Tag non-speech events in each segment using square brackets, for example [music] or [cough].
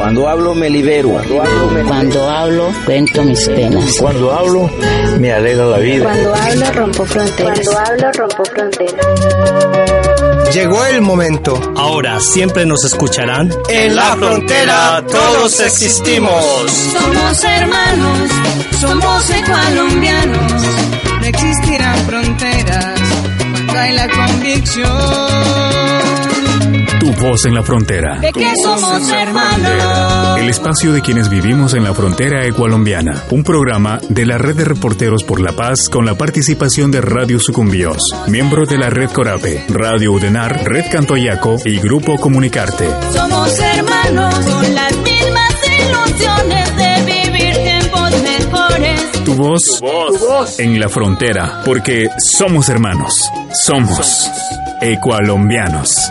Cuando hablo me libero. Cuando hablo, cuento mis penas. Cuando hablo me alegra la vida. Cuando hablo rompo fronteras. Cuando hablo rompo fronteras. Llegó el momento. Ahora siempre nos escucharán. En la frontera todos existimos. Somos hermanos, somos colombianos. No existirán fronteras cuando hay la convicción tu voz en la frontera. ¿De qué somos hermanos? El espacio de quienes vivimos en la frontera ecualombiana. Un programa de la Red de Reporteros por la Paz con la participación de Radio Sucumbíos, miembro de la Red Corape, Radio Udenar, Red Cantoyaco y Grupo Comunicarte. Somos hermanos con las mismas ilusiones de vivir tiempos mejores. Tu voz, tu voz. en la frontera, porque somos hermanos. Somos ecualombianos.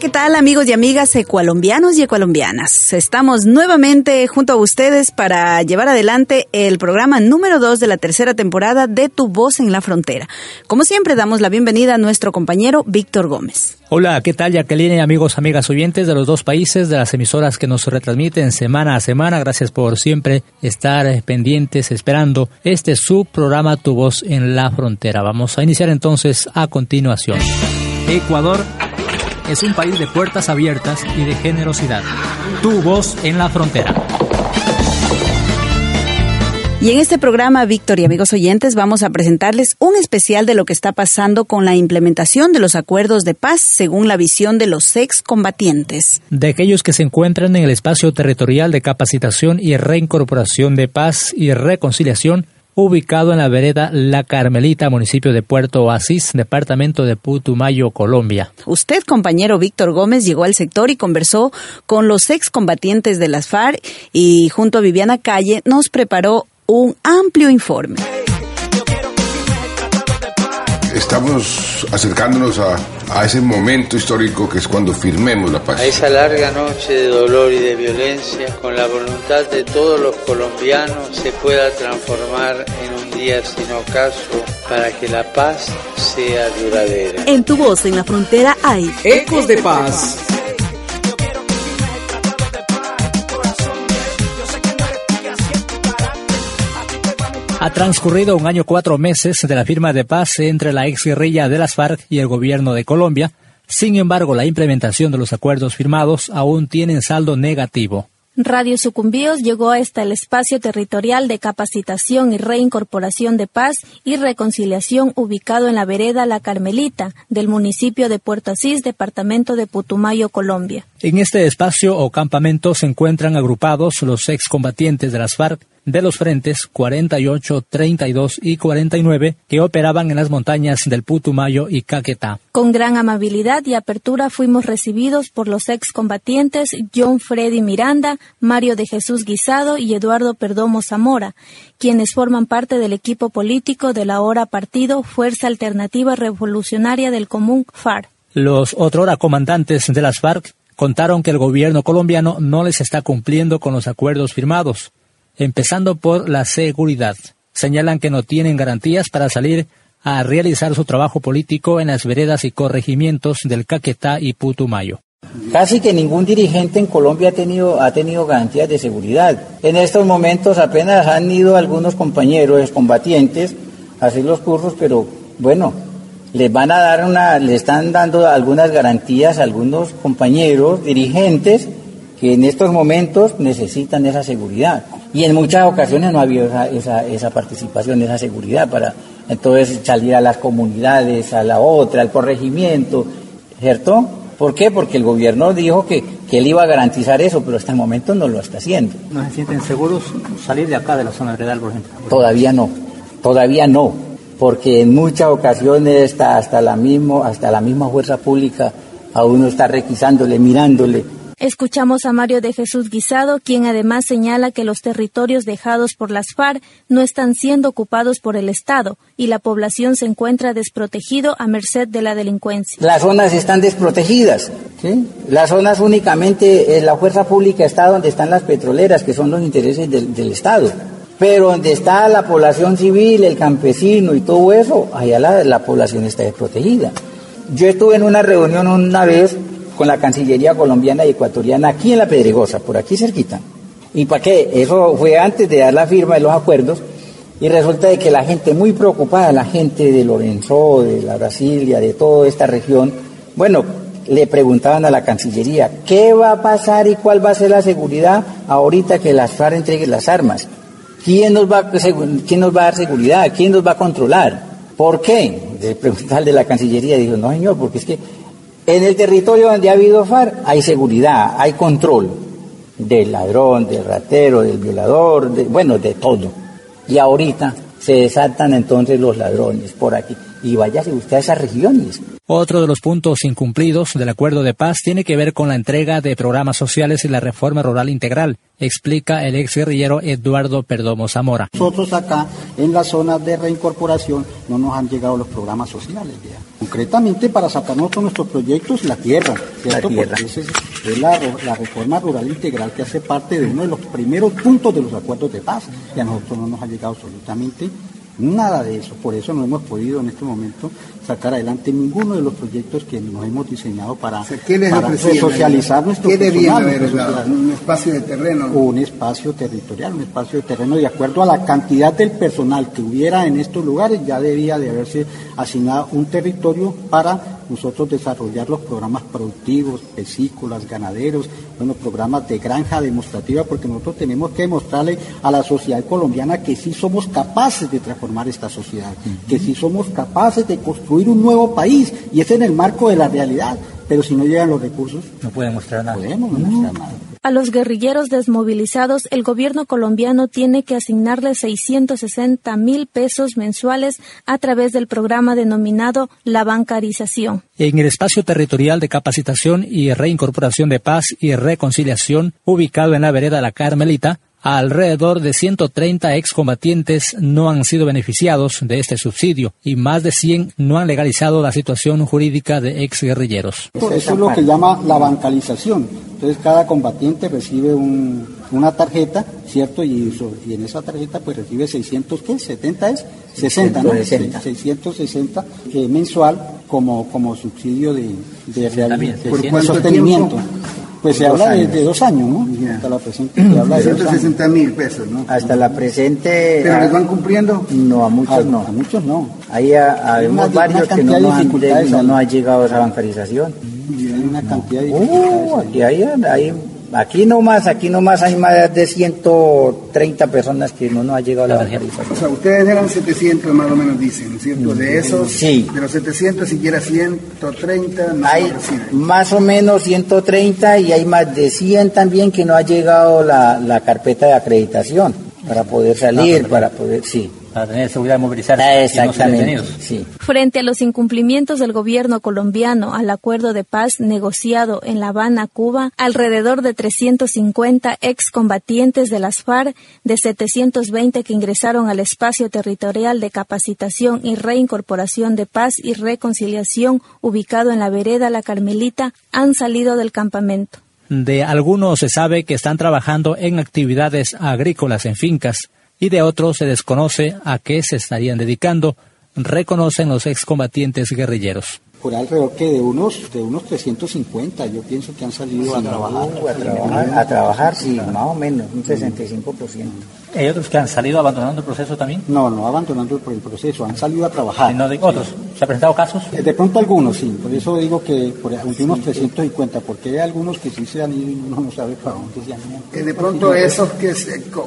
¿Qué tal amigos y amigas ecualombianos y ecualombianas? Estamos nuevamente junto a ustedes para llevar adelante el programa número 2 de la tercera temporada de Tu Voz en la Frontera. Como siempre, damos la bienvenida a nuestro compañero Víctor Gómez. Hola, ¿qué tal Jacqueline, amigos, amigas oyentes de los dos países, de las emisoras que nos retransmiten semana a semana? Gracias por siempre estar pendientes, esperando este su programa Tu Voz en la Frontera. Vamos a iniciar entonces a continuación. Ecuador es un país de puertas abiertas y de generosidad. Tu voz en la frontera. Y en este programa, Víctor y amigos oyentes, vamos a presentarles un especial de lo que está pasando con la implementación de los acuerdos de paz según la visión de los excombatientes. De aquellos que se encuentran en el espacio territorial de capacitación y reincorporación de paz y reconciliación ubicado en la vereda La Carmelita, municipio de Puerto Oasis, departamento de Putumayo, Colombia. Usted, compañero Víctor Gómez, llegó al sector y conversó con los excombatientes de las FARC y junto a Viviana Calle nos preparó un amplio informe estamos acercándonos a, a, ese momento histórico que es cuando firmemos la paz. A esa larga noche de dolor y de violencia, con la voluntad de todos los colombianos, se pueda transformar en un día sin ocaso para que la paz sea duradera. En tu voz en la frontera hay ecos de paz. Ha transcurrido un año cuatro meses de la firma de paz entre la ex guerrilla de las FARC y el gobierno de Colombia. Sin embargo, la implementación de los acuerdos firmados aún tiene saldo negativo. Radio Sucumbíos llegó hasta el espacio territorial de capacitación y reincorporación de paz y reconciliación ubicado en la vereda La Carmelita del municipio de Puerto Asís, departamento de Putumayo, Colombia. En este espacio o campamento se encuentran agrupados los excombatientes de las FARC, de los frentes 48, 32 y 49 que operaban en las montañas del Putumayo y Caquetá. Con gran amabilidad y apertura fuimos recibidos por los excombatientes John Freddy Miranda, Mario de Jesús Guisado y Eduardo Perdomo Zamora, quienes forman parte del equipo político de la ahora partido Fuerza Alternativa Revolucionaria del Común FARC. Los otrora comandantes de las FARC contaron que el gobierno colombiano no les está cumpliendo con los acuerdos firmados empezando por la seguridad. Señalan que no tienen garantías para salir a realizar su trabajo político en las veredas y corregimientos del Caquetá y Putumayo. Casi que ningún dirigente en Colombia ha tenido, ha tenido garantías de seguridad. En estos momentos apenas han ido algunos compañeros combatientes a hacer los cursos, pero bueno, les van a dar una, le están dando algunas garantías a algunos compañeros dirigentes que en estos momentos necesitan esa seguridad. Y en muchas ocasiones no ha habido esa, esa, participación, esa seguridad para entonces salir a las comunidades, a la otra, al corregimiento, ¿cierto? ¿Por qué? Porque el gobierno dijo que, que él iba a garantizar eso, pero hasta el momento no lo está haciendo. ¿No se sienten seguros salir de acá, de la zona Redal, por ejemplo? Todavía no, todavía no, porque en muchas ocasiones hasta, hasta, la, mismo, hasta la misma fuerza pública a uno está requisándole, mirándole, Escuchamos a Mario de Jesús Guisado, quien además señala que los territorios dejados por las FARC no están siendo ocupados por el Estado y la población se encuentra desprotegido a merced de la delincuencia. Las zonas están desprotegidas. ¿sí? Las zonas únicamente, la fuerza pública está donde están las petroleras, que son los intereses del, del Estado. Pero donde está la población civil, el campesino y todo eso, allá la, la población está desprotegida. Yo estuve en una reunión una vez con la Cancillería colombiana y ecuatoriana aquí en La Pedregosa, por aquí cerquita. ¿Y para qué? Eso fue antes de dar la firma de los acuerdos y resulta de que la gente muy preocupada, la gente de Lorenzo, de la Brasilia, de toda esta región, bueno, le preguntaban a la Cancillería, ¿qué va a pasar y cuál va a ser la seguridad ahorita que las FARC entreguen las armas? ¿Quién nos, va, ¿Quién nos va a dar seguridad? ¿Quién nos va a controlar? ¿Por qué? Le preguntaban de la Cancillería dijo, no señor, porque es que en el territorio donde ha habido FARC hay seguridad, hay control del ladrón, del ratero, del violador, de, bueno, de todo. Y ahorita se desatan entonces los ladrones por aquí. Y váyase usted a esas regiones. Otro de los puntos incumplidos del acuerdo de paz tiene que ver con la entrega de programas sociales y la reforma rural integral, explica el ex guerrillero Eduardo Perdomo Zamora. Nosotros acá en la zona de reincorporación no nos han llegado los programas sociales. Ya. Concretamente para sacarnos todos nuestros proyectos la tierra, La tierra. es, la, la, reforma rural integral que hace parte de uno de los primeros puntos de los acuerdos de paz y a nosotros no nos ha llegado absolutamente Nada de eso, por eso no hemos podido en este momento sacar adelante ninguno de los proyectos que nos hemos diseñado para, para socializar nuestro ¿Qué debía haber ¿Un espacio de terreno? Un espacio territorial, un espacio de terreno de acuerdo a la cantidad del personal que hubiera en estos lugares, ya debía de haberse asignado un territorio para nosotros desarrollar los programas productivos, pesícolas, ganaderos, bueno, programas de granja demostrativa, porque nosotros tenemos que demostrarle a la sociedad colombiana que sí somos capaces de transformar esta sociedad, que sí somos capaces de construir un nuevo país, y es en el marco de la realidad. Pero si no llegan los recursos, no pueden mostrar nada. Podemos no mostrar nada. A los guerrilleros desmovilizados, el gobierno colombiano tiene que asignarles 660 mil pesos mensuales a través del programa denominado la bancarización. En el espacio territorial de capacitación y reincorporación de paz y reconciliación, ubicado en la vereda La Carmelita, Alrededor de 130 excombatientes no han sido beneficiados de este subsidio y más de 100 no han legalizado la situación jurídica de exguerrilleros. Eso es lo que llama la bancalización. Entonces cada combatiente recibe una tarjeta, ¿cierto? Y, y, en esa tarjeta pues recibe 600, ¿qué? ¿70 es? 60, ¿no? 660 eh, mensual como, como subsidio de, de, de sostenimiento. Pues se habla de, dos años, ¿no? Hasta la presente se habla de 160 mil pesos, ¿no? Hasta la presente... ¿Pero les van cumpliendo? No, a muchos no. A muchos no. Hay habemos varios que no, no, han, no, no ha llegado a esa bancarización. Y hay una cantidad de dificultades. Uh, aquí hay, hay Aquí nomás, aquí nomás hay más de 130 personas que no nos ha llegado la bancarización. O sea, ustedes eran 700 más o menos dicen, ¿cierto? De esos, sí. de los 700 siquiera 130 no Hay más o menos 130 y hay más de 100 también que no ha llegado la, la carpeta de acreditación para poder salir, ah, para poder, sí para tener seguridad de movilizarse Exactamente, no sí. Frente a los incumplimientos del gobierno colombiano al acuerdo de paz negociado en La Habana, Cuba, alrededor de 350 excombatientes de las FARC, de 720 que ingresaron al espacio territorial de capacitación y reincorporación de paz y reconciliación ubicado en la vereda La Carmelita, han salido del campamento. De algunos se sabe que están trabajando en actividades agrícolas en fincas y de otros se desconoce a qué se estarían dedicando, reconocen los excombatientes guerrilleros. Por alrededor que de unos de unos 350, yo pienso que han salido a trabajar. a trabajar, a trabajar, sí, más o menos, un 65%. ¿Hay otros que han salido abandonando el proceso también? No, no abandonando el, proceso, han salido a trabajar. ¿No de otros? ¿Se han presentado casos? Eh, de pronto algunos, sí. Por eso digo que por unos 350, porque hay algunos que sí se han ido y uno no sabe para dónde se han ido. Que de pronto esos que,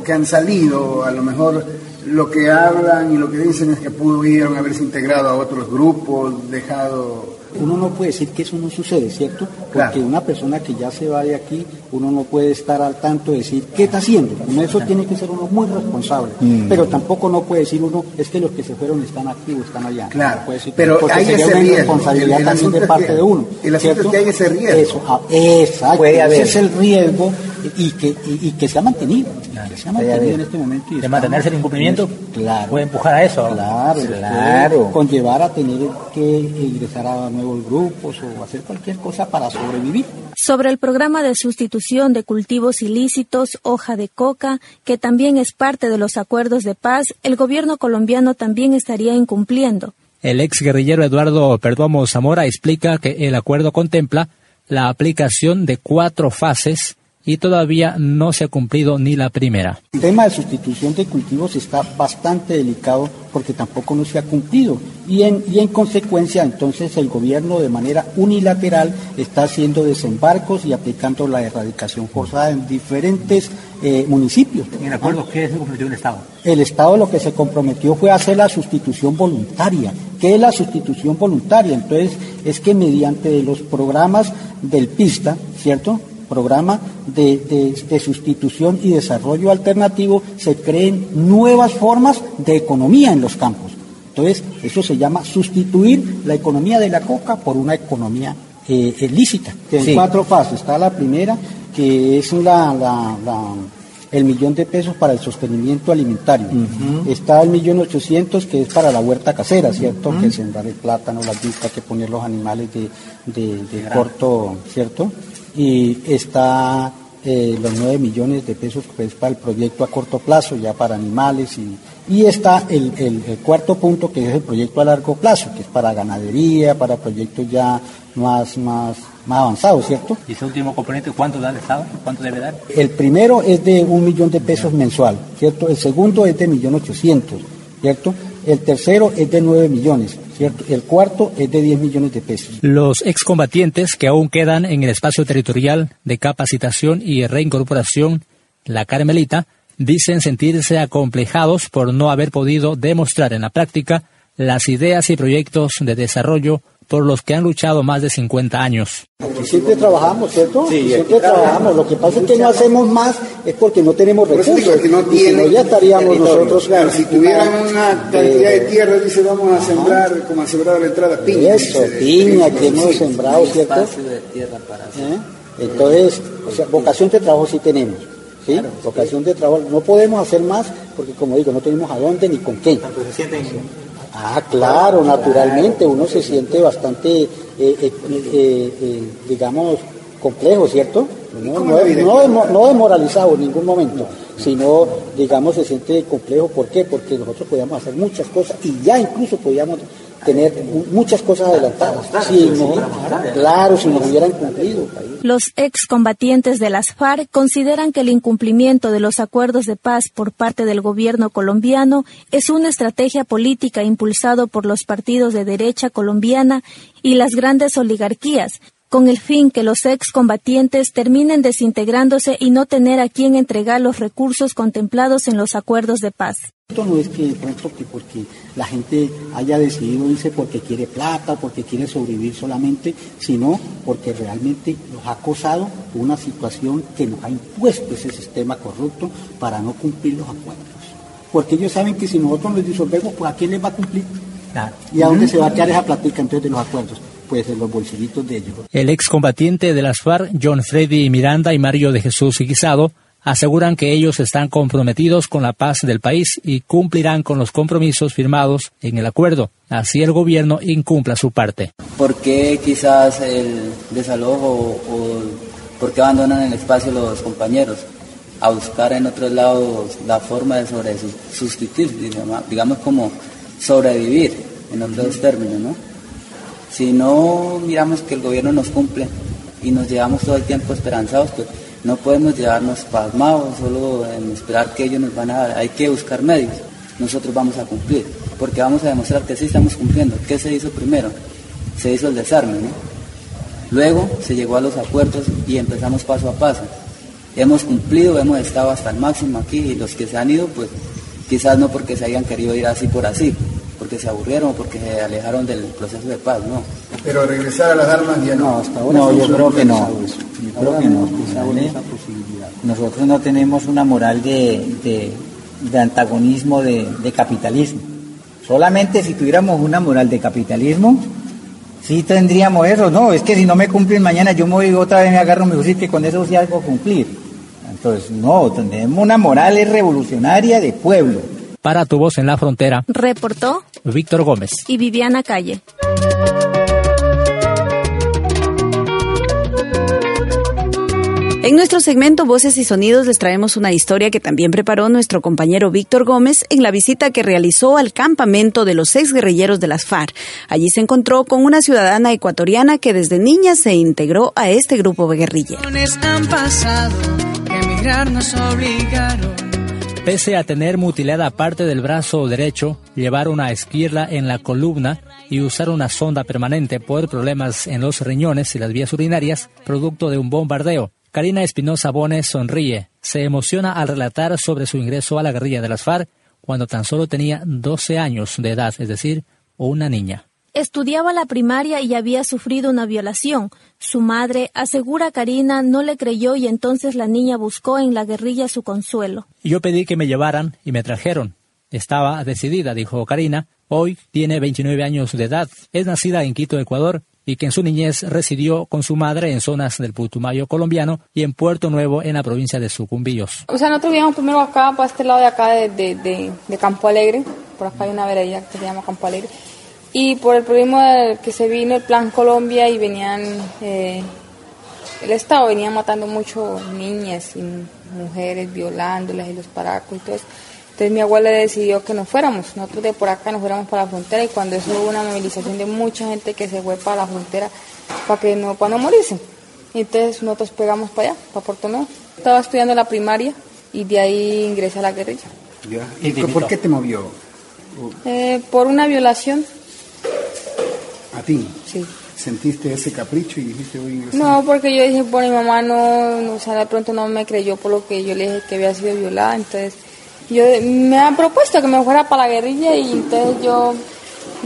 que han salido, a lo mejor lo que hablan y lo que dicen es que pudieron haberse integrado a otros grupos, dejado uno no puede decir que eso no sucede, ¿cierto? Porque una persona que ya se va de aquí, uno no puede estar al tanto de decir qué está haciendo. eso tiene que ser uno muy responsable. Mm. Pero tampoco no puede decir uno, es que los que se fueron están activos, están allá. Claro, pero hay ese riesgo. responsabilidad también de parte de uno. El asunto es que hay ese riesgo. Eso, ah, exacto. Ese es el riesgo y que, y, que se ha mantenido. Que se ha mantenido en este momento. de mantenerse el incumplimiento, claro. puede empujar a eso. Claro, claro. Conllevar a tener que ingresar a nuevos grupos o hacer cualquier cosa para sobrevivir. Sobre el programa de sustitución sustitución de cultivos ilícitos, hoja de coca, que también es parte de los acuerdos de paz, el gobierno colombiano también estaría incumpliendo. El ex guerrillero Eduardo Perdomo Zamora explica que el acuerdo contempla la aplicación de cuatro fases y todavía no se ha cumplido ni la primera. El tema de sustitución de cultivos está bastante delicado porque tampoco no se ha cumplido y en, y en consecuencia entonces el gobierno de manera unilateral está haciendo desembarcos y aplicando la erradicación forzada en diferentes eh, municipios. ¿En el acuerdo qué se comprometió el Estado? El Estado lo que se comprometió fue hacer la sustitución voluntaria. ¿Qué es la sustitución voluntaria? Entonces es que mediante los programas del PISTA, ¿cierto? Programa de, sustitución y desarrollo alternativo se creen nuevas formas de economía en los campos. Entonces, eso se llama sustituir la economía de la coca por una economía eh, lícita. En cuatro fases. Está la primera, que es la, el millón de pesos para el sostenimiento alimentario. Está el millón ochocientos que es para la huerta casera, ¿cierto? Que sembrar el plátano, las vistas, que poner los animales de, de corto, ¿cierto? Y está eh, los 9 millones de pesos pues, para el proyecto a corto plazo, ya para animales, y, y está el, el, cuarto punto que es el proyecto a largo plazo, que es para ganadería, para proyectos ya más, más, más avanzados, ¿cierto? ¿Y ese último componente cuánto da el Estado? ¿Cuánto debe dar? El primero es de un millón de pesos mensual, ¿cierto? El segundo es de millón ochocientos, ¿cierto? El tercero es de 9 millones el cuarto es de 10 millones de pesos. Los excombatientes que aún quedan en el espacio territorial de capacitación y reincorporación, la Carmelita, dicen sentirse acomplejados por no haber podido demostrar en la práctica las ideas y proyectos de desarrollo por los que han luchado más de 50 años. siempre trabajamos, ¿cierto? Sí, siempre trabajamos. Lo que pasa es que no hacemos más es porque no tenemos recursos. Que no tienen ya estaríamos nosotros. Claro, si tuvieran una cantidad de tierra, dice, vamos a sembrar, como ha sembrado la entrada, piña. Eso, piña que hemos sembrado, ¿cierto? De tierra para ¿Eh? Entonces, o sea, vocación de trabajo sí tenemos. ¿sí? vocación de trabajo. No podemos hacer más porque, como digo, no tenemos a dónde ni con qué. Ah, claro, naturalmente, uno se siente bastante, eh, eh, eh, digamos, complejo, ¿cierto? No, no, no, desmoralizado en ningún momento, sino, digamos, se siente complejo. ¿Por qué? Porque nosotros podíamos hacer muchas cosas y ya incluso podíamos tener muchas cosas adelantadas. Los excombatientes de las FARC consideran que el incumplimiento de los acuerdos de paz por parte del gobierno colombiano es una estrategia política impulsado por los partidos de derecha colombiana y las grandes oligarquías, con el fin que los excombatientes terminen desintegrándose y no tener a quien entregar los recursos contemplados en los acuerdos de paz. Esto no es que porque la gente haya decidido irse porque quiere plata o porque quiere sobrevivir solamente, sino porque realmente nos ha acosado una situación que nos ha impuesto ese sistema corrupto para no cumplir los acuerdos. Porque ellos saben que si nosotros nos disolvemos, pues a quién les va a cumplir. ¿Y a dónde se va a quedar esa platica entonces de los acuerdos? Pues en los bolsillitos de ellos. El excombatiente de las FARC, John Freddy Miranda y Mario de Jesús Guisado, aseguran que ellos están comprometidos con la paz del país y cumplirán con los compromisos firmados en el acuerdo. Así el gobierno incumpla su parte. ¿Por qué quizás el desalojo o por qué abandonan el espacio los compañeros? A buscar en otros lados la forma de sobre sustituir, digamos como sobrevivir en otros términos, ¿no? Si no miramos que el gobierno nos cumple y nos llevamos todo el tiempo esperanzados, pues no podemos llevarnos pasmados solo en esperar que ellos nos van a dar. Hay que buscar medios. Nosotros vamos a cumplir, porque vamos a demostrar que sí estamos cumpliendo. ¿Qué se hizo primero? Se hizo el desarme, ¿no? Luego se llegó a los acuerdos y empezamos paso a paso. Hemos cumplido, hemos estado hasta el máximo aquí y los que se han ido, pues quizás no porque se hayan querido ir así por así, porque se aburrieron o porque se alejaron del proceso de paz, no. Pero regresar a las armas ya no. hasta ahora no, yo creo que no. Yo creo que no. Nosotros no tenemos una moral de, de, antagonismo de, de, capitalismo. Solamente si tuviéramos una moral de capitalismo, sí tendríamos eso. No, es que si no me cumplen mañana, yo me voy otra vez me agarro mi fusil que con eso sí algo cumplir. Entonces, no, tenemos una moral revolucionaria de pueblo para Tu Voz en la Frontera, reportó Víctor Gómez y Viviana Calle. En nuestro segmento Voces y Sonidos les traemos una historia que también preparó nuestro compañero Víctor Gómez en la visita que realizó al campamento de los ex guerrilleros de las FARC. Allí se encontró con una ciudadana ecuatoriana que desde niña se integró a este grupo de guerrilleros. Pese a tener mutilada parte del brazo derecho, llevar una esquirla en la columna y usar una sonda permanente por problemas en los riñones y las vías urinarias, producto de un bombardeo, Karina Espinosa Bones sonríe, se emociona al relatar sobre su ingreso a la guerrilla de las FARC cuando tan solo tenía 12 años de edad, es decir, una niña. Estudiaba la primaria y había sufrido una violación. Su madre, asegura Karina, no le creyó y entonces la niña buscó en la guerrilla su consuelo. Yo pedí que me llevaran y me trajeron. Estaba decidida, dijo Karina. Hoy tiene 29 años de edad. Es nacida en Quito, Ecuador, y que en su niñez residió con su madre en zonas del Putumayo colombiano y en Puerto Nuevo en la provincia de Sucumbíos. O sea, nosotros vivíamos primero acá, para este lado de acá de, de, de, Campo Alegre, por acá hay una vereda que se llama Campo Alegre, y por el problema que se vino el Plan Colombia y venían, eh, el Estado venía matando mucho niñas y mujeres, violándolas y los paracos y todo eso. Entonces mi abuela decidió que nos fuéramos, nosotros de por acá nos fuéramos para la frontera y cuando eso hubo una movilización de mucha gente que se fue para la frontera para que no, para no morirse. Y entonces nosotros pegamos para allá, para Puerto Nuevo. Estaba estudiando la primaria y de ahí ingresé a la guerrilla. ¿Y por qué te movió? Eh, por una violación. ¿A ti? Sí. ¿Sentiste ese capricho y dijiste voy a ingresar? No, porque yo dije, bueno, mi mamá no, no, o sea, de pronto no me creyó por lo que yo le dije que había sido violada, entonces yo me han propuesto que me fuera para la guerrilla y entonces yo,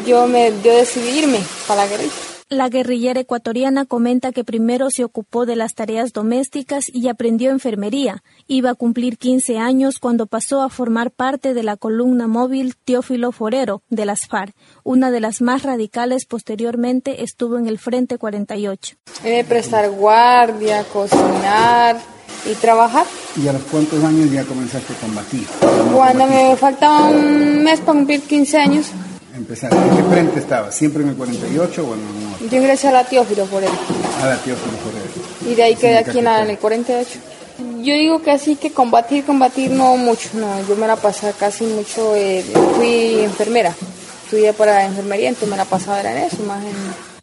yo, me, yo decidí irme para la guerrilla. La guerrillera ecuatoriana comenta que primero se ocupó de las tareas domésticas y aprendió enfermería. Iba a cumplir 15 años cuando pasó a formar parte de la columna móvil Teófilo Forero de las FARC. Una de las más radicales posteriormente estuvo en el Frente 48. Eh, prestar guardia, cocinar, y trabajar. ¿Y a los cuántos años ya comenzaste a combatir? Cuando me faltaba un mes para cumplir 15 años. Empezar. ¿En qué frente estaba? ¿Siempre en el 48 o en el Yo ingresé a la Teófilo por él. A la Teófilo por él. Y de ahí quedé aquí en, el 48. Yo digo que así que combatir, combatir no mucho, no, yo me la pasé casi mucho, eh, fui enfermera, estudié para enfermería, entonces me la pasaba en eso, más en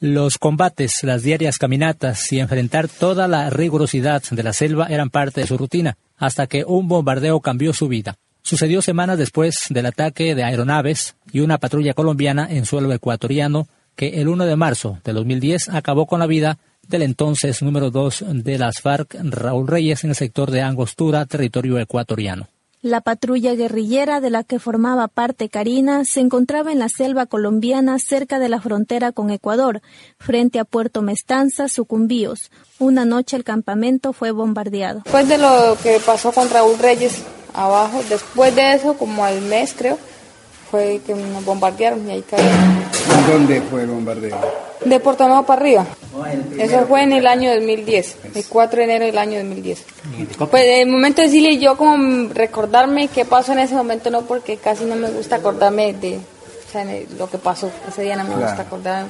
los combates, las diarias caminatas y enfrentar toda la rigurosidad de la selva eran parte de su rutina, hasta que un bombardeo cambió su vida. Sucedió semanas después del ataque de aeronaves y una patrulla colombiana en suelo ecuatoriano que el 1 de marzo de 2010 acabó con la vida del entonces número 2 de las FARC, Raúl Reyes, en el sector de Angostura, territorio ecuatoriano. La patrulla guerrillera de la que formaba parte Karina se encontraba en la selva colombiana cerca de la frontera con Ecuador, frente a Puerto Mestanza, Sucumbíos. Una noche el campamento fue bombardeado. Después de lo que pasó con Raúl Reyes abajo, después de eso, como al mes creo, fue que nos bombardearon y ahí caímos. ¿Dónde fue el bombardeo? De Puerto Nuevo para arriba. Eso fue en el año 2010, el 4 de enero del año 2010. Pues el momento de decirle yo como recordarme qué pasó en ese momento no porque casi no me gusta acordarme de lo que pasó ese día no me gusta acordarme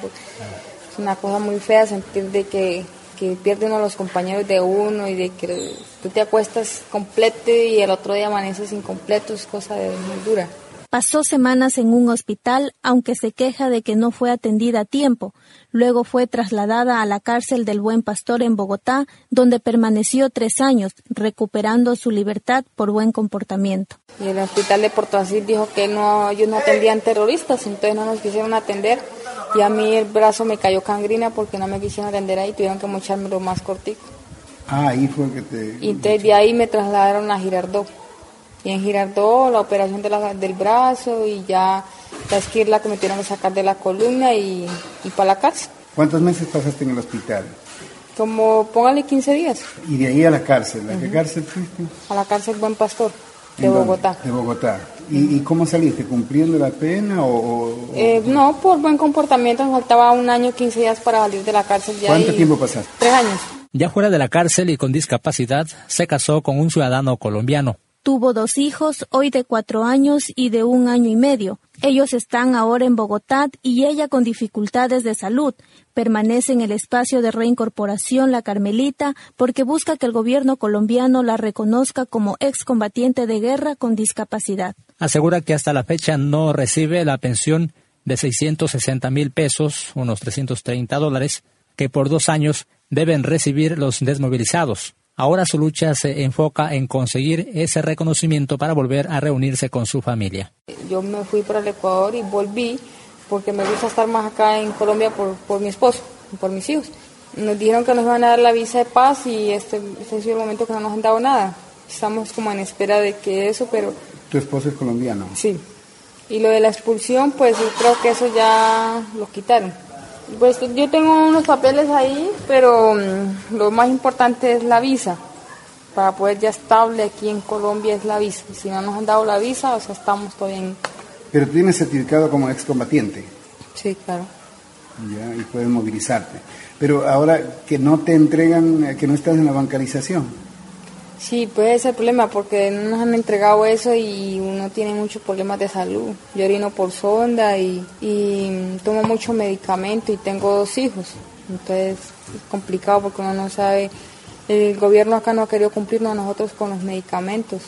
es una cosa muy fea sentir de que, que pierde uno a los compañeros de uno y de que tú te acuestas completo y el otro día amaneces incompleto es cosa de muy dura. Pasó semanas en un hospital, aunque se queja de que no fue atendida a tiempo. Luego fue trasladada a la cárcel del Buen Pastor en Bogotá, donde permaneció tres años, recuperando su libertad por buen comportamiento. Y el hospital de Puerto Asís dijo que no, ellos no atendían terroristas, entonces no nos quisieron atender. Y a mí el brazo me cayó cangrina porque no me quisieron atender ahí, tuvieron que mochármelo más cortico. Ah, ahí fue que te... Y entonces de ahí me trasladaron a Girardot y en Girardot la operación de la, del brazo y ya la esquirla que me tuvieron que sacar de la columna y, y para la cárcel. ¿Cuántos meses pasaste en el hospital? Como, póngale 15 días. ¿Y de ahí a la cárcel? ¿A qué cárcel fuiste? A la cárcel Buen Pastor, de Bogotá. De Bogotá. ¿Y, ¿Y, cómo saliste? ¿Cumpliendo la pena o...? Eh, no, por buen comportamiento. Me faltaba un año, 15 días para salir de la cárcel. Ya ¿Cuánto tiempo pasaste? Tres años. Ya fuera de la cárcel y con discapacidad, se casó con un ciudadano colombiano. Tuvo dos hijos, hoy de cuatro años y de un año y medio. Ellos están ahora en Bogotá y ella con dificultades de salud. Permanece en el espacio de reincorporación La Carmelita porque busca que el gobierno colombiano la reconozca como excombatiente de guerra con discapacidad. Asegura que hasta la fecha no recibe la pensión de 660 mil pesos, unos 330 dólares, que por dos años deben recibir los desmovilizados. Ahora su lucha se enfoca en conseguir ese reconocimiento para volver a reunirse con su familia. Yo me fui para el Ecuador y volví porque me gusta estar más acá en Colombia por, por mi esposo, por mis hijos. Nos dijeron que nos iban a dar la visa de paz y este, este ha sido el momento que no nos han dado nada. Estamos como en espera de que eso, pero... ¿Tu esposo es colombiano? Sí. Y lo de la expulsión, pues yo creo que eso ya lo quitaron. Pues yo tengo unos papeles ahí, pero mm, lo más importante es la visa. Para poder ya estable aquí en Colombia es la visa. Si no nos han dado la visa, o sea, estamos todavía en... Pero tienes certificado como excombatiente. Sí, claro. Ya, y puedes movilizarte. Pero ahora que no te entregan, que no estás en la bancarización. Sí, puede ser el problema porque no nos han entregado eso y uno tiene muchos problemas de salud. Yo orino por sonda y, y tomo mucho medicamento y tengo dos hijos. Entonces es complicado porque uno no sabe. El gobierno acá no ha querido cumplirnos a nosotros con los medicamentos.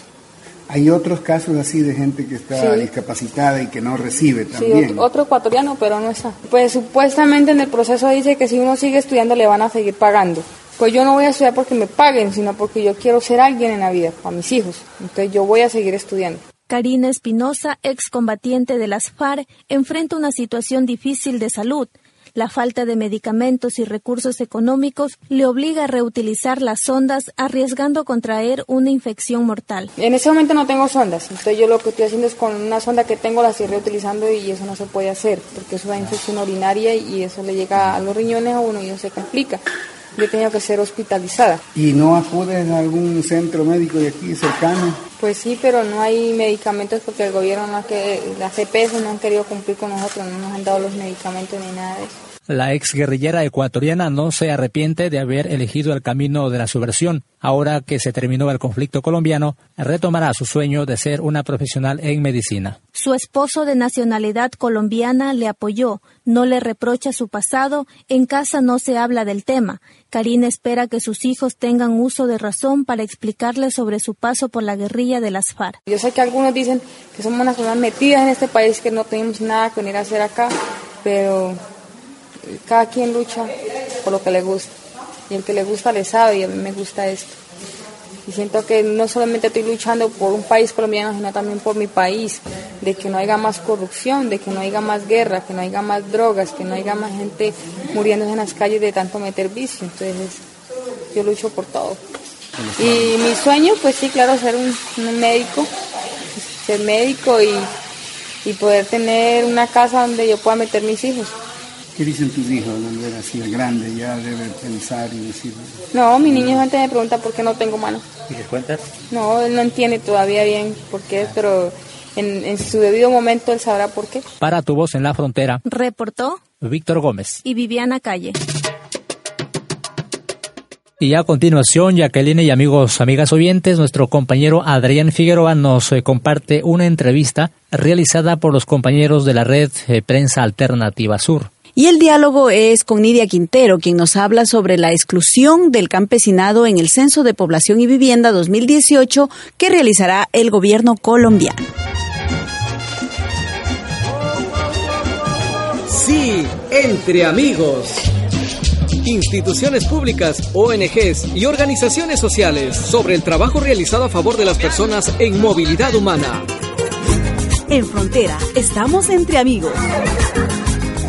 Hay otros casos así de gente que está Sí. discapacitada y que no recibe Sí, también. otro, otro ecuatoriano, pero no está. Pues supuestamente en el proceso dice que si uno sigue estudiando le van a seguir pagando. Pues yo no voy a estudiar porque me paguen, sino porque yo quiero ser alguien en la vida, para mis hijos. Entonces yo voy a seguir estudiando. Karina Espinosa, excombatiente de las FARC, enfrenta una situación difícil de salud. La falta de medicamentos y recursos económicos le obliga a reutilizar las sondas, arriesgando contraer una infección mortal. En ese momento no tengo sondas, entonces yo lo que estoy haciendo es con una sonda que tengo la estoy reutilizando y eso no se puede hacer, porque eso da infección urinaria y eso le llega a los riñones a uno y eso se complica. Yo he tenido que ser hospitalizada. ¿Y no acudes a algún centro médico de aquí cercano? Pues sí, pero no hay medicamentos porque el gobierno, no ha que, las CPS no han querido cumplir con nosotros, no nos han dado los medicamentos ni nada de eso. La exguerrillera ecuatoriana no se arrepiente de haber elegido el camino de la subversión. Ahora que se terminó el conflicto colombiano, retomará su sueño de ser una profesional en medicina. Su esposo de nacionalidad colombiana le apoyó, no le reprocha su pasado, en casa no se habla del tema. Karina espera que sus hijos tengan uso de razón para explicarle sobre su paso por la guerrilla de las FARC. Yo sé que algunos dicen que somos unas personas metidas en este país, que no tenemos nada que venir a hacer acá, pero cada quien lucha por lo que le gusta. Y el que le gusta le sabe y a mí me gusta esto. Y siento que no solamente estoy luchando por un país colombiano, sino también por mi país, de que no haya más corrupción, de que no haya más guerra, que no haya más drogas, que no haya más gente muriéndose en las calles de tanto meter vicio. Entonces yo lucho por todo. Y mi sueño, pues sí, claro, ser un, un médico, ser médico y, y poder tener una casa donde yo pueda meter mis hijos. ¿Qué dicen tus hijos? Volver así de grande, ya debe pensar y decir. No, mi niño antes me pregunta por qué no tengo mano. ¿Y les cuentas? No, él no entiende todavía bien por qué, pero en, en su debido momento él sabrá por qué. Para tu voz en la frontera, Reportó Víctor Gómez. y Viviana Calle. Y a continuación, Jacqueline y amigos, amigas oyentes, nuestro compañero Adrián Figueroa nos eh, comparte una entrevista realizada por los compañeros de la red eh, Prensa Alternativa Sur. Y el diálogo es con Nidia Quintero, quien nos habla sobre la exclusión del campesinado en el Censo de Población y Vivienda 2018 que realizará el gobierno colombiano. Sí, entre amigos. Instituciones públicas, ONGs y organizaciones sociales sobre el trabajo realizado a favor de las personas en movilidad humana. En Frontera, estamos entre amigos.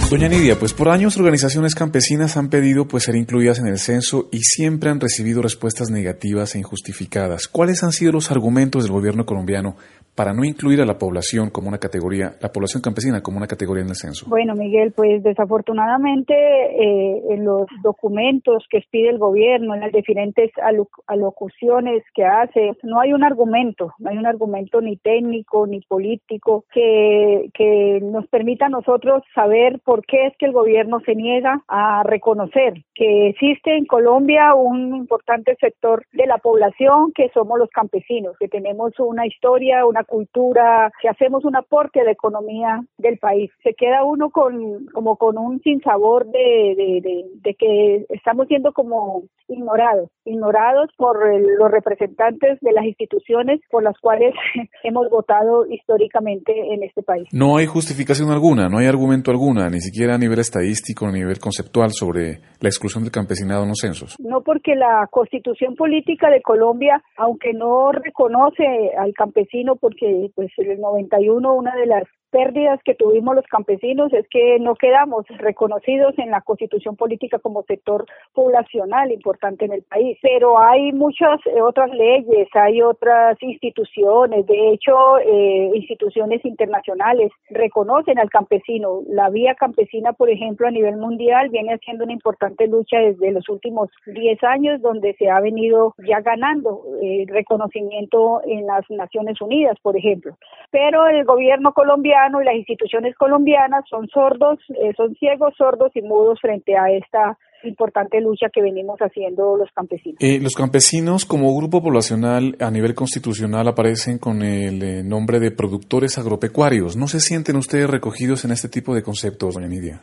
Doña Nidia, pues por años organizaciones campesinas han pedido pues ser incluidas en el censo y siempre han recibido respuestas negativas e injustificadas. ¿Cuáles han sido los argumentos del gobierno colombiano para no incluir a la población como una categoría, la población campesina como una categoría en el censo? Bueno, Miguel, pues desafortunadamente eh, en los documentos que pide el gobierno, en las diferentes alo- alocuciones que hace, no hay un argumento, no hay un argumento ni técnico ni político que, que nos permita a nosotros saber por por qué es que el gobierno se niega a reconocer que existe en Colombia un importante sector de la población que somos los campesinos, que tenemos una historia, una cultura, que hacemos un aporte a la economía del país. Se queda uno con como con un sinsabor de, de, de, que estamos siendo como ignorados, ignorados por los representantes de las instituciones por las cuales [laughs] hemos votado históricamente en este país. No hay justificación alguna, no hay argumento alguna, ni siquiera a nivel estadístico, a nivel conceptual sobre la exclusión del campesinado en los censos. No porque la constitución política de Colombia, aunque no reconoce al campesino, porque pues en el 91 una de las pérdidas que tuvimos los campesinos es que no quedamos reconocidos en la constitución política como sector poblacional importante en el país. Pero hay muchas eh, otras leyes, hay otras instituciones, de hecho, eh, instituciones internacionales reconocen al campesino. La vía campesina, por ejemplo, a nivel mundial viene haciendo una importante lucha desde los últimos 10 años, donde se ha venido ya ganando eh, reconocimiento en las Naciones Unidas, por ejemplo. Pero el gobierno colombiano y las instituciones colombianas son sordos, eh, son ciegos, sordos y mudos frente a esta importante lucha que venimos haciendo los campesinos. Eh, los campesinos como grupo poblacional a nivel constitucional aparecen con el eh, nombre de productores agropecuarios. ¿No se sienten ustedes recogidos en este tipo de conceptos, doña Nidia?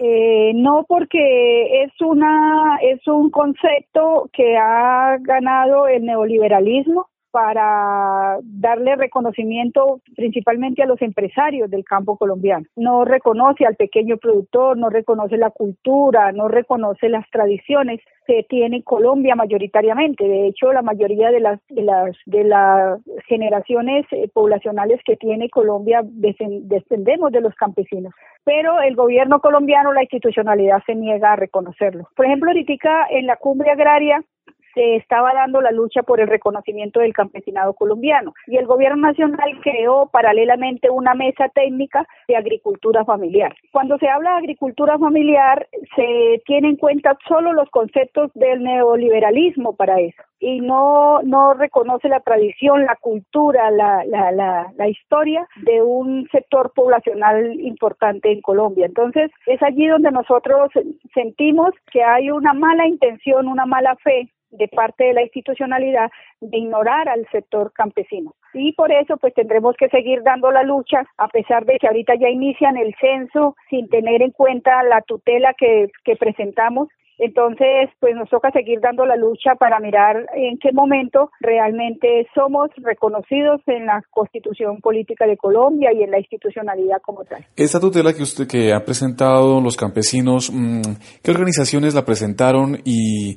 no, porque es una es un concepto que ha ganado el neoliberalismo para darle reconocimiento principalmente a los empresarios del campo colombiano. No reconoce al pequeño productor, no reconoce la cultura, no reconoce las tradiciones que tiene Colombia mayoritariamente. De hecho, la mayoría de las de las de las generaciones eh, poblacionales que tiene Colombia descendemos de los campesinos. Pero el gobierno colombiano, la institucionalidad se niega a reconocerlo. Por ejemplo, ahorita en la cumbre agraria se estaba dando la lucha por el reconocimiento del campesinado colombiano y el gobierno nacional creó paralelamente una mesa técnica de agricultura familiar. Cuando se habla de agricultura familiar se tiene en cuenta solo los conceptos del neoliberalismo para eso y no, no reconoce la tradición, la cultura, la, la, la, la historia de un sector poblacional importante en Colombia. Entonces, es allí donde nosotros sentimos que hay una mala intención, una mala fe de parte de la institucionalidad de ignorar al sector campesino. Y por eso pues tendremos que seguir dando la lucha, a pesar de que ahorita ya inician el censo sin tener en cuenta la tutela que, que presentamos entonces, pues nos toca seguir dando la lucha para mirar en qué momento realmente somos reconocidos en la Constitución Política de Colombia y en la institucionalidad como tal. Esta tutela que usted que ha presentado los campesinos, mm, ¿qué organizaciones la presentaron y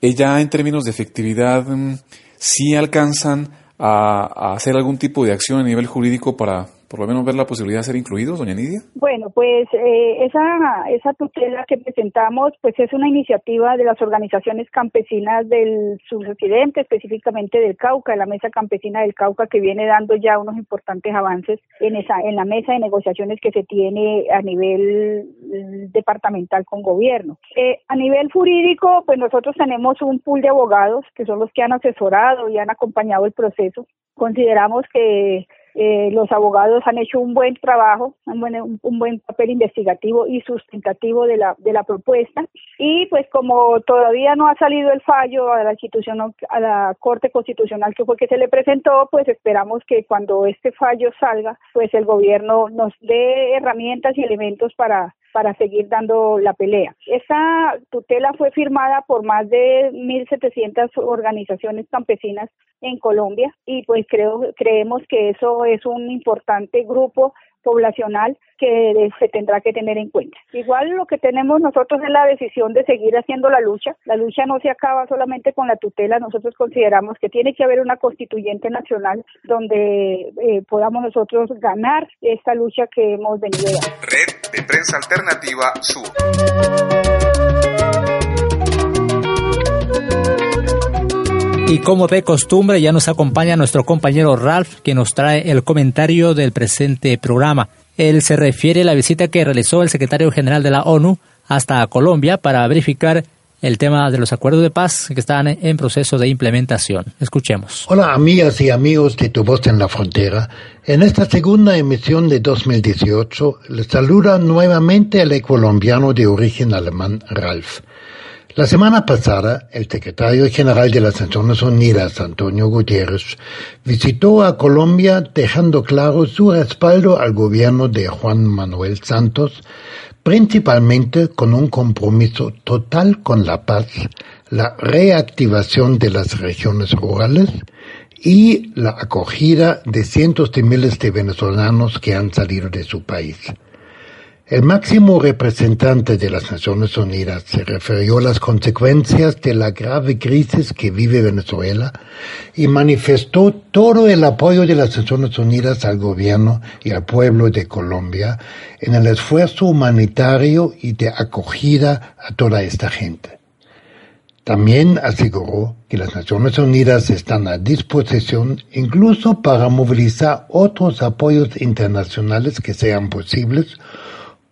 ella en términos de efectividad mm, sí alcanzan a, hacer algún tipo de acción a nivel jurídico para por lo menos ver la posibilidad de ser incluidos, doña Nidia? Bueno, pues eh, esa, esa tutela que presentamos pues es una iniciativa de las organizaciones campesinas del suroccidente, específicamente del Cauca, la Mesa Campesina del Cauca, que viene dando ya unos importantes avances en, esa, en la mesa de negociaciones que se tiene a nivel departamental con gobierno. Eh, a nivel jurídico, pues nosotros tenemos un pool de abogados que son los que han asesorado y han acompañado el proceso. Consideramos que eh, los abogados han hecho un buen trabajo, un buen, un buen papel investigativo y sustentativo de la, de la propuesta. Y pues como todavía no ha salido el fallo a la institución, a la Corte Constitucional que fue que se le presentó, pues esperamos que cuando este fallo salga, pues el gobierno nos dé herramientas y elementos para para seguir dando la pelea. Esa tutela fue firmada por más de 1.700 organizaciones campesinas en Colombia y pues creo creemos que eso es un importante grupo poblacional que se tendrá que tener en cuenta. Igual lo que tenemos nosotros es la decisión de seguir haciendo la lucha. La lucha no se acaba solamente con la tutela. Nosotros consideramos que tiene que haber una constituyente nacional donde eh, podamos nosotros ganar esta lucha que hemos venido dando. Red de Prensa Alternativa Sur. Y como de costumbre, ya nos acompaña nuestro compañero Ralph, que nos trae el comentario del presente programa. Él se refiere a la visita que realizó el secretario general de la ONU hasta Colombia para verificar el tema de los acuerdos de paz que están en proceso de implementación. Escuchemos. Hola amigas y amigos de Tu Voz en la Frontera. En esta segunda emisión de 2018 les saluda nuevamente el colombiano de origen alemán Ralf. La semana pasada, el secretario general de las Naciones Unidas, Antonio Guterres, visitó a Colombia dejando claro su respaldo al gobierno de Juan Manuel Santos, principalmente con un compromiso total con la paz, la reactivación de las regiones rurales y la acogida de cientos de miles de venezolanos que han salido de su país. El máximo representante de las Naciones Unidas se refirió a las consecuencias de la grave crisis que vive Venezuela y manifestó todo el apoyo de las Naciones Unidas al gobierno y al pueblo de Colombia en el esfuerzo humanitario y de acogida a toda esta gente. También aseguró que las Naciones Unidas están a disposición incluso para movilizar otros apoyos internacionales que sean posibles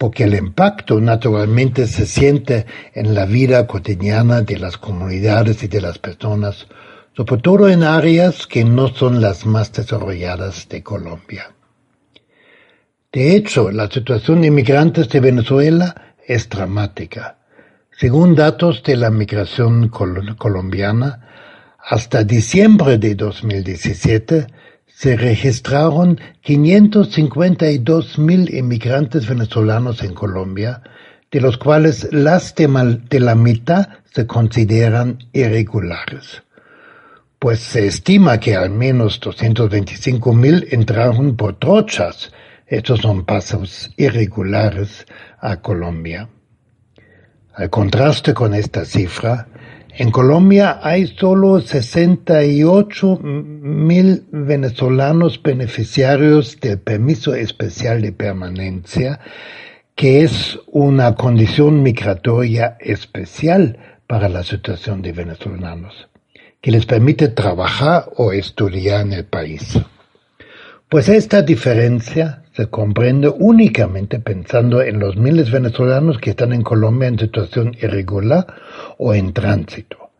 porque el impacto naturalmente se siente en la vida cotidiana de las comunidades y de las personas, sobre todo en áreas que no son las más desarrolladas de Colombia. De hecho, la situación de inmigrantes de Venezuela es dramática. Según datos de la migración colombiana, hasta diciembre de 2017 se registraron 552 mil inmigrantes venezolanos en Colombia, de los cuales las de, la mitad se consideran irregulares. Pues se estima que al menos 225 mil entraron por trochas, estos son pasos irregulares a Colombia. Al contraste con esta cifra, en Colombia hay solo 68 mil venezolanos beneficiarios del permiso especial de permanencia, que es una condición migratoria especial para la situación de venezolanos, que les permite trabajar o estudiar en el país. Pues esta diferencia se comprende únicamente pensando en los miles venezolanos que están en Colombia en situación irregular o en tránsito.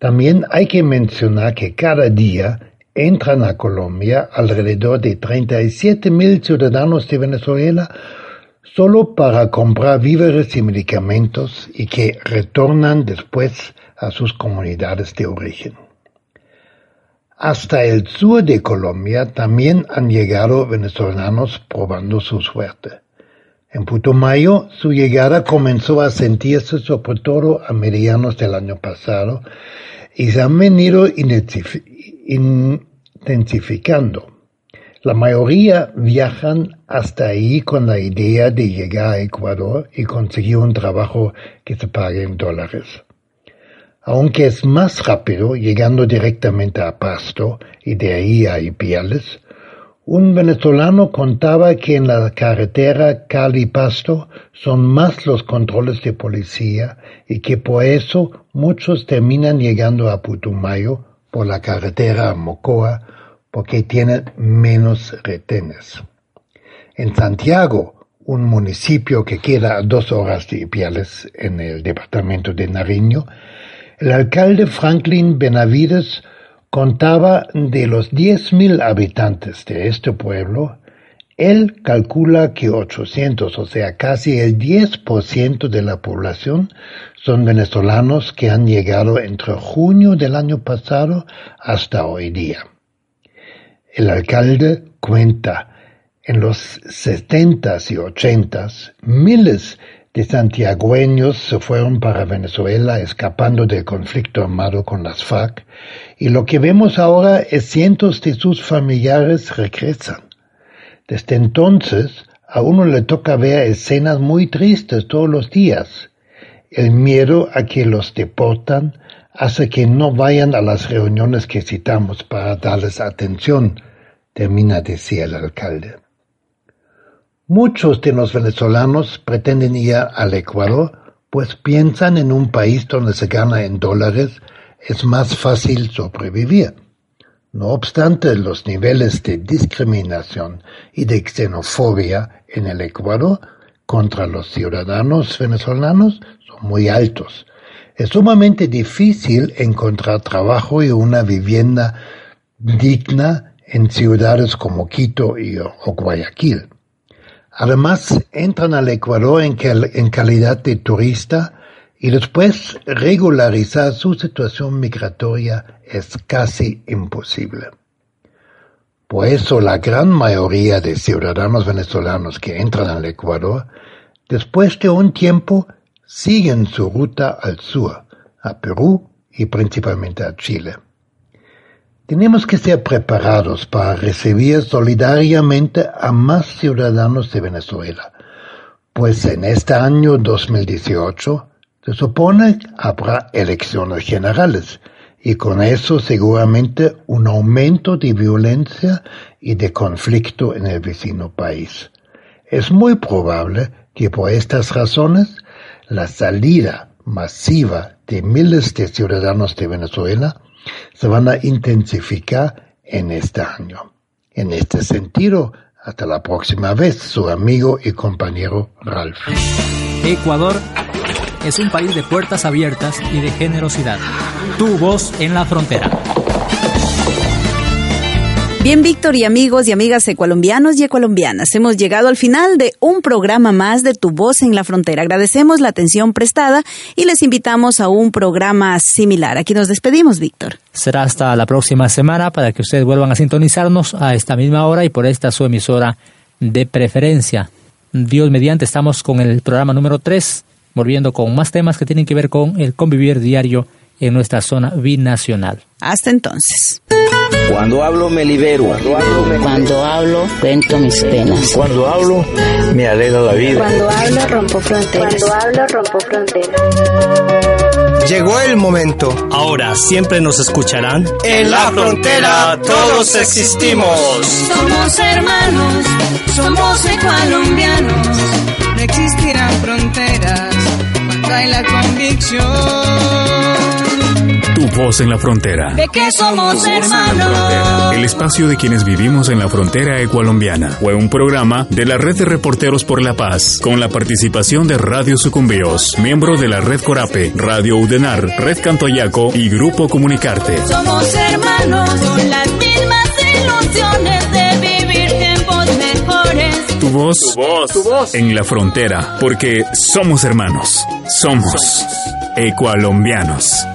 También hay que mencionar que cada día entran a Colombia alrededor de 37 mil ciudadanos de Venezuela solo para comprar víveres y medicamentos y que retornan después a sus comunidades de origen. Hasta el sur de Colombia también han llegado venezolanos probando su suerte. En Putumayo su llegada comenzó a sentirse sobre todo a medianos del año pasado y se han venido intensificando. La mayoría viajan hasta ahí con la idea de llegar a Ecuador y conseguir un trabajo que se pague en dólares aunque es más rápido llegando directamente a Pasto y de ahí a Ipiales, un venezolano contaba que en la carretera Cali-Pasto son más los controles de policía y que por eso muchos terminan llegando a Putumayo por la carretera a Mocoa porque tienen menos retenes. En Santiago, un municipio que queda a dos horas de Ipiales en el departamento de Nariño, el alcalde Franklin Benavides contaba de los 10.000 habitantes de este pueblo, él calcula que 800, o sea, casi el 10% de la población, son venezolanos que han llegado entre junio del año pasado hasta hoy día. El alcalde cuenta en los 70s y 80s miles de santiagüeños se fueron para Venezuela escapando del conflicto armado con las FARC y lo que vemos ahora es cientos de sus familiares regresan. Desde entonces a uno le toca ver escenas muy tristes todos los días. El miedo a que los deportan hace que no vayan a las reuniones que citamos para darles atención, termina decía el alcalde. Muchos de los venezolanos pretenden ir al Ecuador, pues piensan en un país donde se gana en dólares es más fácil sobrevivir. No obstante, los niveles de discriminación y de xenofobia en el Ecuador contra los ciudadanos venezolanos son muy altos. Es sumamente difícil encontrar trabajo y una vivienda digna en ciudades como Quito y, o Guayaquil. Además, entran al Ecuador en, en calidad de turista y después regularizar su situación migratoria es casi imposible. Por eso la gran mayoría de ciudadanos venezolanos que entran al Ecuador, después de un tiempo, siguen su ruta al sur, a Perú y principalmente a Chile. Tenemos que ser preparados para recibir solidariamente a más ciudadanos de Venezuela, pues en este año 2018 se supone habrá elecciones generales y con eso seguramente un aumento de violencia y de conflicto en el vecino país. Es muy probable que por estas razones la salida masiva de miles de ciudadanos de Venezuela se van a intensificar en este año. En este sentido, hasta la próxima vez, su amigo y compañero Ralph. Ecuador es un país de puertas abiertas y de generosidad. Tu voz en la frontera. Bien, Víctor y amigos y amigas ecualombianos y ecualombianas, hemos llegado al final de un programa más de Tu Voz en la Frontera. Agradecemos la atención prestada y les invitamos a un programa similar. Aquí nos despedimos, Víctor. Será hasta la próxima semana para que ustedes vuelvan a sintonizarnos a esta misma hora y por esta su emisora de preferencia. Dios mediante, estamos con el programa número 3, volviendo con más temas que tienen que ver con el convivir diario en nuestra zona binacional. Hasta entonces. Cuando hablo me libero. Cuando hablo cuento mis penas. Cuando hablo me alegra la vida. Cuando hablo rompo fronteras. Cuando hablo rompo fronteras. Llegó el momento. Ahora siempre nos escucharán. En la frontera todos existimos. Somos hermanos, somos colombianos. No existirán fronteras cuando hay la convicción tu voz en la frontera. De que somos hermanos. El espacio de quienes vivimos en la frontera ecualombiana. Fue un programa de la Red de Reporteros por la Paz, con la participación de Radio Sucumbíos, miembro de la Red Corape, Radio Udenar, Red Cantoyaco y Grupo Comunicarte. Somos hermanos con las mismas ilusiones de vivir tiempos mejores. Tu voz, tu voz, tu voz en la frontera, porque somos hermanos, somos ecualombianos.